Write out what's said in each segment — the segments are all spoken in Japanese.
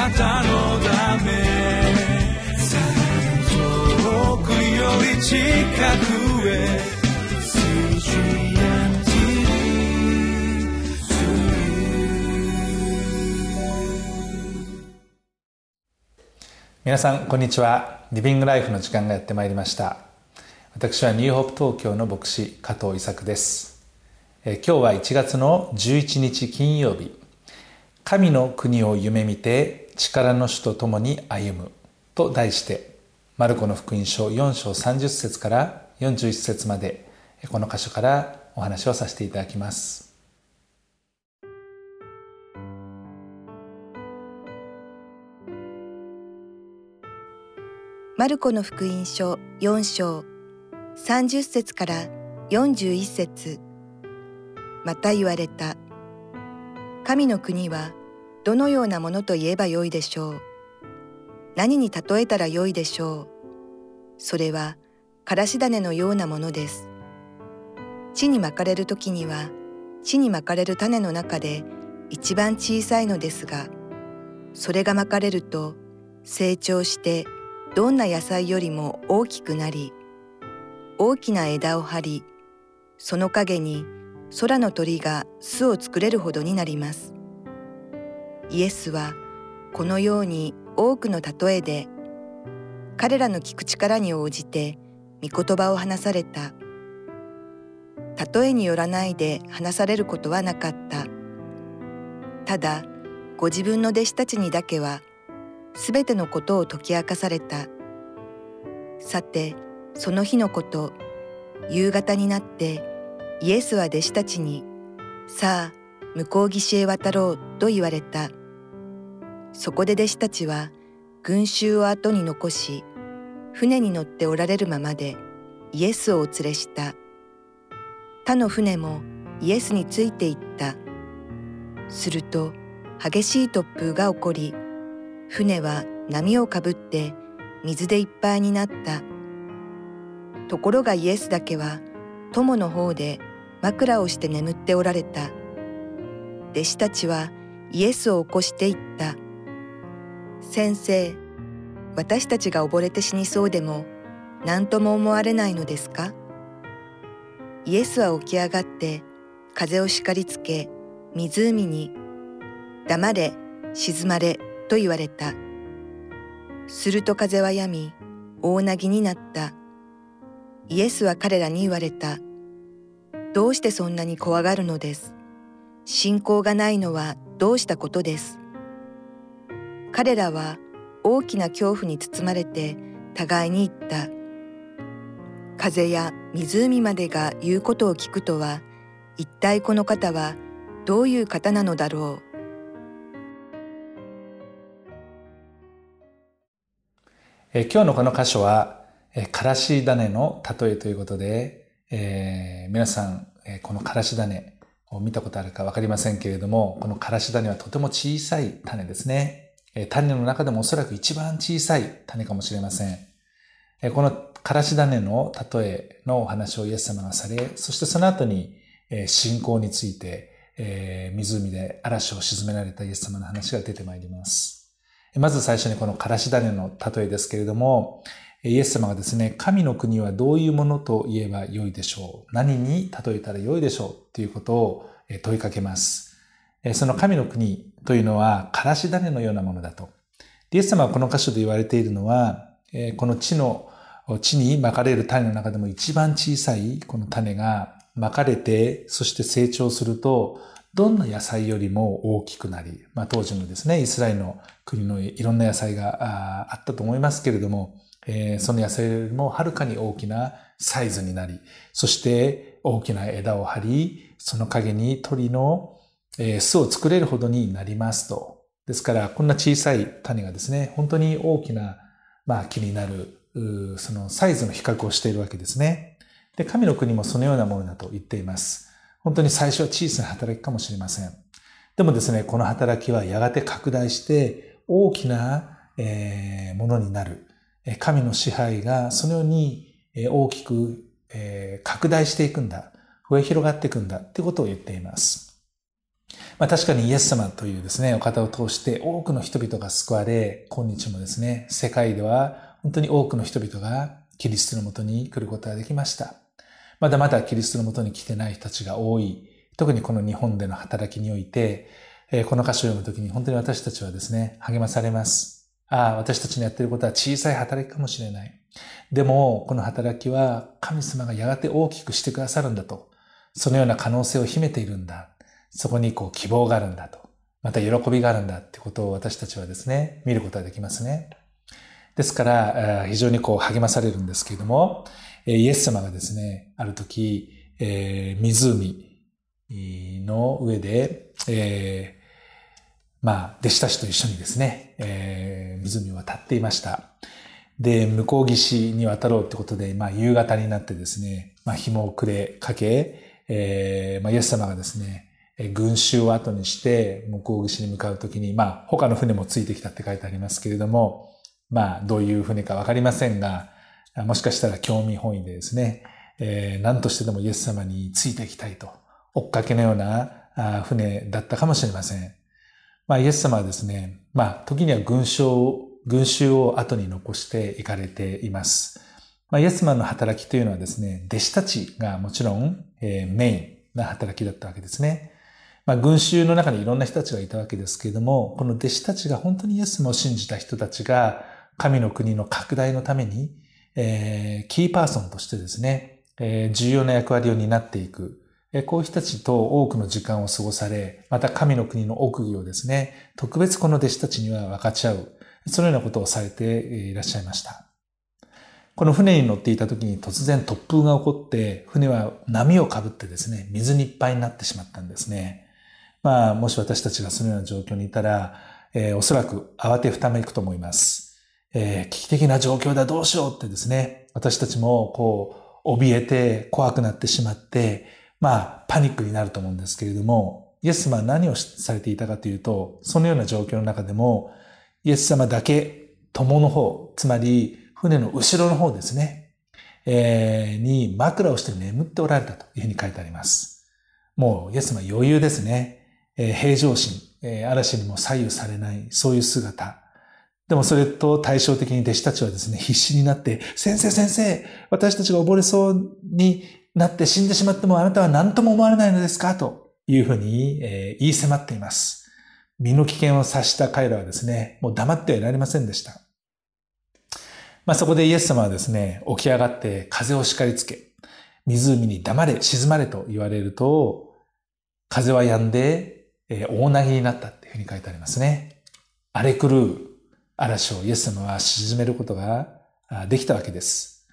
なたのため遠くより近くへ皆さんこんにちは。リビングライフの時間がやってまいりました。私はニューホープ東京の牧師加藤伊作です。え今日は1月の11日金曜日。神の国を夢見て力の主と共に歩むと題してマルコの福音書4章30節から41節までこの箇所からお話をさせていただきます。マルコの福音書4章30節から41節。また言われた。神の国はどのようなものと言えばよいでしょう。何に例えたらよいでしょう。それはからし種のようなものです。地にまかれる時には地にまかれる種の中で一番小さいのですがそれがまかれると成長してどんな野菜よりも大きくなり大きな枝を張りその陰に空の鳥が巣を作れるほどになります。イエスはこのように多くの例えで彼らの聞く力に応じて御言葉を話された例えによらないで話されることはなかったただご自分の弟子たちにだけはすべてのことを解き明かされた。さて、その日のこと、夕方になってイエスは弟子たちに、さあ、向こう岸へ渡ろうと言われた。そこで弟子たちは群衆を後に残し、船に乗っておられるままでイエスをお連れした。他の船もイエスについていった。すると激しい突風が起こり、船は波をかぶって水でいっぱいになった。ところがイエスだけは友の方で枕をして眠っておられた。弟子たちはイエスを起こして言った。先生、私たちが溺れて死にそうでも何とも思われないのですか？イエスは起き上がって風を叱りつけ湖に「黙れ沈まれ」と言われた。すると風は止み、大なぎになった。イエスは彼らに言われた。どうしてそんなに怖がるのです？信仰がないのはどうしたことです？彼らは大きな恐怖に包まれて互いに言った。風や湖までが言うことを聞くとは、一体この方はどういう方なのだろう。え今日のこの箇所は、えからし種の例えということで、えー、皆さん、えこのからし種を見たことあるかわかりませんけれども、このからし種はとても小さい種ですね。種の中でもおそらく一番小さい種かもしれません。このからし種の例えのお話をイエス様がされ、そしてその後に、信仰について、湖で嵐を沈められたイエス様の話が出てまいります。まず最初にこのからし種の例えですけれども、イエス様がですね、神の国はどういうものと言えばよいでしょう？何に例えたらよいでしょう？ということを問いかけます。その神の国というのは、からし種のようなものだと。イエス様はこの箇所で言われているのは、この地の、地に巻かれる種の中でも一番小さいこの種が巻かれて、そして成長すると、どんな野菜よりも大きくなり、まあ、当時のですね、イスラエルの国のいろんな野菜があったと思いますけれども、その野菜よりもはるかに大きなサイズになり、そして大きな枝を張り、その陰に鳥の、巣を作れるほどになりますと。ですから、こんな小さい種がですね、本当に大きな、まあ、木になる、そのサイズの比較をしているわけですね。で、神の国もそのようなものだと言っています。本当に最初は小さな働きかもしれません。でもですね、この働きはやがて拡大して大きなものになる。神の支配がそのように大きく拡大していくんだ。増え広がっていくんだってことを言っています。まあ確かにイエス様というですね、お方を通して多くの人々が救われ、今日もですね、世界では本当に多くの人々がキリストのもとに来ることができました。まだまだキリストのもとに来てない人たちが多い。特にこの日本での働きにおいて、この歌詞を読むときに本当に私たちはですね、励まされます。ああ、私たちのやってることは小さい働きかもしれない。でも、この働きは神様がやがて大きくしてくださるんだと。そのような可能性を秘めているんだ。そこにこう希望があるんだと。また喜びがあるんだってことを私たちはですね、見ることができますね。ですから、非常にこう励まされるんですけれども、イエス様がですね、ある時、えー、湖の上で、えー、まあ、弟子たちと一緒にですね、えー、湖を渡っていました。で、向こう岸に渡ろうってことで、まあ、夕方になってですね、まあ、紐をくれかけ、えー、まあ、イエス様がですね、群衆を後にして向こう岸に向かうときに、まあ、他の船もついてきたって書いてありますけれども、まあ、どういう船かわかりませんが、もしかしたら興味本位でですね、えー、何としてでもイエス様についていきたいと、追っかけのような船だったかもしれません。まあ、イエス様はですね、まあ、時には群衆群衆を後に残していかれています。まあ、イエス様の働きというのはですね、弟子たちがもちろん、えー、メインな働きだったわけですね。まあ、群衆の中にいろんな人たちがいたわけですけれども、この弟子たちが本当にイエス様を信じた人たちが、神の国の拡大のために、えー、キーパーソンとしてですね、えー、重要な役割を担っていく。えー、こういう人たちと多くの時間を過ごされ、また神の国の奥義をですね、特別この弟子たちには分かち合う。そのようなことをされていらっしゃいました。この船に乗っていた時に突然突風が起こって、船は波をかぶってですね、水にいっぱいになってしまったんですね。まあ、もし私たちがそのような状況にいたら、えー、おそらく慌てふためいくと思います。えー、危機的な状況だどうしようってですね、私たちもこう、怯えて怖くなってしまって、まあ、パニックになると思うんですけれども、イエス様は何をされていたかというと、そのような状況の中でも、イエス様だけ、友の方、つまり船の後ろの方ですね、えー、に枕をして眠っておられたというふうに書いてあります。もうイエス様余裕ですね。え、平常心、え、嵐にも左右されない、そういう姿。でもそれと対照的に弟子たちはですね、必死になって、先生先生、私たちが溺れそうになって死んでしまってもあなたは何とも思われないのですか？というふうに、え、言い迫っています。身の危険を察した彼らはですね、もう黙ってはいられませんでした。まあ、そこでイエス様はですね、起き上がって風を叱りつけ、湖に黙れ、沈まれと言われると、風は止んでえー、大投げになったっていうふうに書いてありますね。荒れ狂う嵐をイエス様は沈めることができたわけです。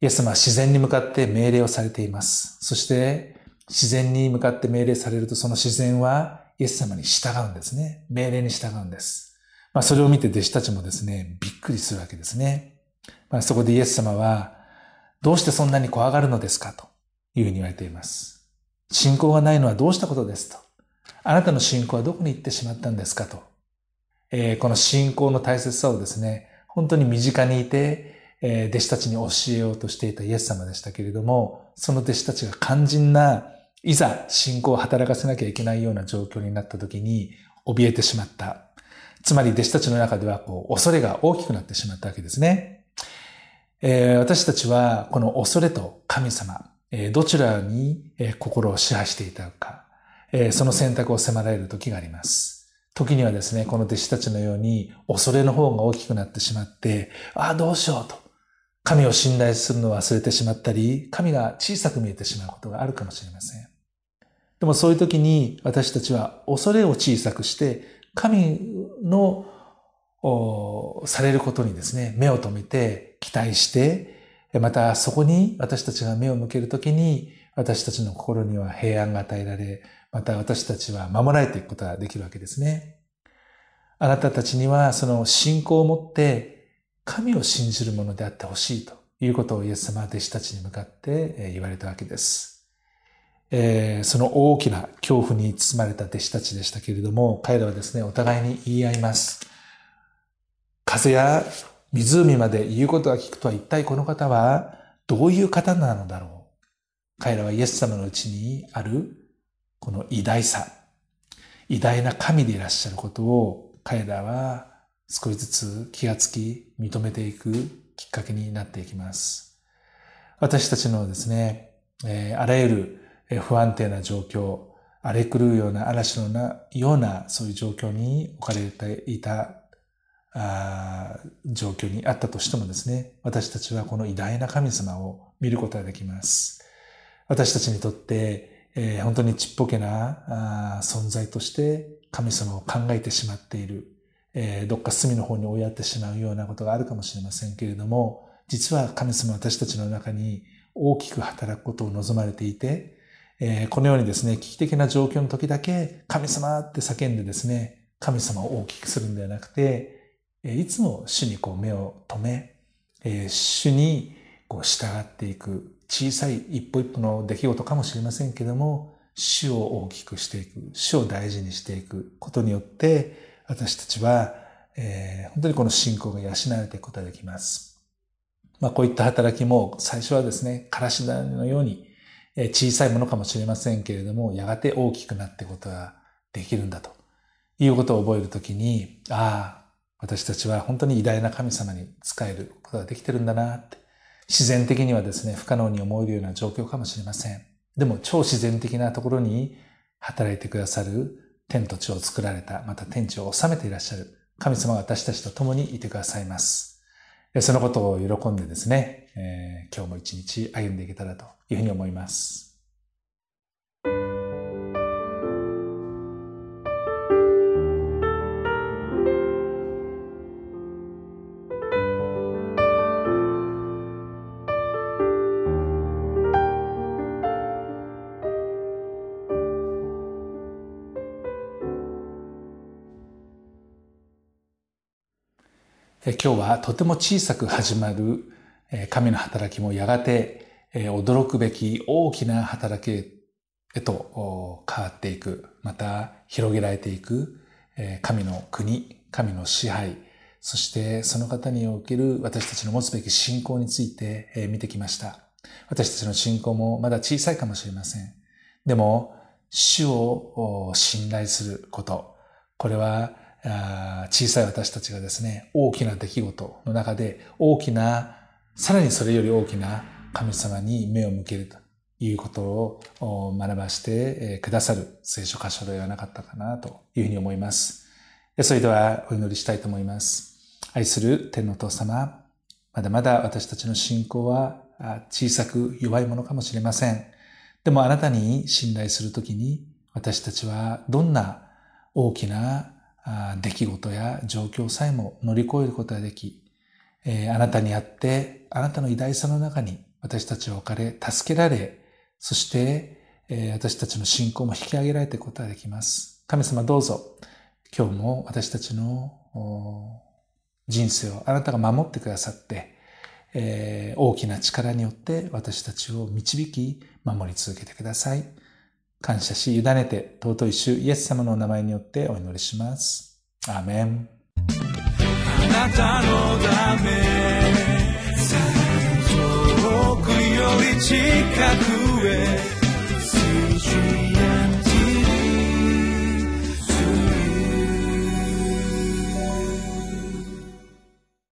イエス様は自然に向かって命令をされています。そして自然に向かって命令されるとその自然はイエス様に従うんですね。命令に従うんです。まあ、それを見て弟子たちもですね、びっくりするわけですね。まあ、そこでイエス様は、どうしてそんなに怖がるのですか？というふうに言われています。信仰がないのはどうしたことです？と。あなたの信仰はどこに行ってしまったんですかと。えー、この信仰の大切さをですね、本当に身近にいて、えー、弟子たちに教えようとしていたイエス様でしたけれども、その弟子たちが肝心な、いざ信仰を働かせなきゃいけないような状況になった時に、怯えてしまった。つまり弟子たちの中ではこう恐れが大きくなってしまったわけですね。えー、私たちはこの恐れと神様、え、どちらに心を支配していたか、えその選択を迫られる時があります。時にはですね、この弟子たちのように恐れの方が大きくなってしまって、ああ、どうしようと。神を信頼するのを忘れてしまったり、神が小さく見えてしまうことがあるかもしれません。でもそういう時に私たちは恐れを小さくして、神のされることにですね、目を留めて期待して、またそこに私たちが目を向けるときに、私たちの心には平安が与えられ、また私たちは守られていくことができるわけですね。あなたたちにはその信仰を持って神を信じるものであってほしいということをイエス様は弟子たちに向かって言われたわけです。えー、その大きな恐怖に包まれた弟子たちでしたけれども、彼らはですね、お互いに言い合います。風や湖まで言うことが聞くとは一体この方はどういう方なのだろう。彼らはイエス様のうちにあるこの偉大さ、偉大な神でいらっしゃることを彼らは少しずつ気がつき認めていくきっかけになっていきます。私たちのですね、え、あらゆる不安定な状況、荒れ狂うような嵐のなようなそういう状況に置かれていたあ状況にあったとしてもですね、私たちはこの偉大な神様を見ることができます。私たちにとって、えー、本当にちっぽけなあ存在として神様を考えてしまっている、えー、どっか隅の方に追いやってしまうようなことがあるかもしれませんけれども、実は神様は私たちの中に大きく働くことを望まれていて、えー、このようにですね、危機的な状況の時だけ神様って叫んでですね、神様を大きくするんではなくて、えいつも主にこう目を留め、え主にこう従っていく。小さい一歩一歩の出来事かもしれませんけども、主を大きくしていく、主を大事にしていくことによって、私たちは、えー、本当にこの信仰が養われていくことができます。まあこういった働きも最初はですね、からし種のように小さいものかもしれませんけれども、やがて大きくなっていくことができるんだということを覚えるときに、ああ、私たちは本当に偉大な神様に仕えることができてるんだなって、自然的にはですね、不可能に思えるような状況かもしれません。でも超自然的なところに働いてくださる天と地を作られた、また天地を治めていらっしゃる神様が私たちと共にいてくださいます。そのことを喜んでですね、えー、今日も一日歩んでいけたらというふうに思います。今日はとても小さく始まる神の働きもやがて驚くべき大きな働きへと変わっていく、また広げられていく神の国、神の支配、そしてその方における私たちの持つべき信仰について見てきました。私たちの信仰もまだ小さいかもしれません。でも、主を信頼すること、これは小さい私たちがですね、大きな出来事の中で大きな、さらにそれより大きな神様に目を向けるということを学ばしてくださる聖書箇所ではなかったかなというふうに思います。それではお祈りしたいと思います。愛する天のお父様、まだまだ私たちの信仰は小さく弱いものかもしれません。でもあなたに信頼するときに私たちはどんな大きな出来事や状況さえも乗り越えることができえ、あなたにあって、あなたの偉大さの中に私たちは置かれ、助けられ、そしてえ、私たちの信仰も引き上げられていくことができます。神様どうぞ、今日も私たちの人生をあなたが守ってくださってえ、大きな力によって私たちを導き、守り続けてください。感謝し、委ねて、尊い主イエス様のお名前によってお祈りします。アーメン。あなたのため、遠くより近く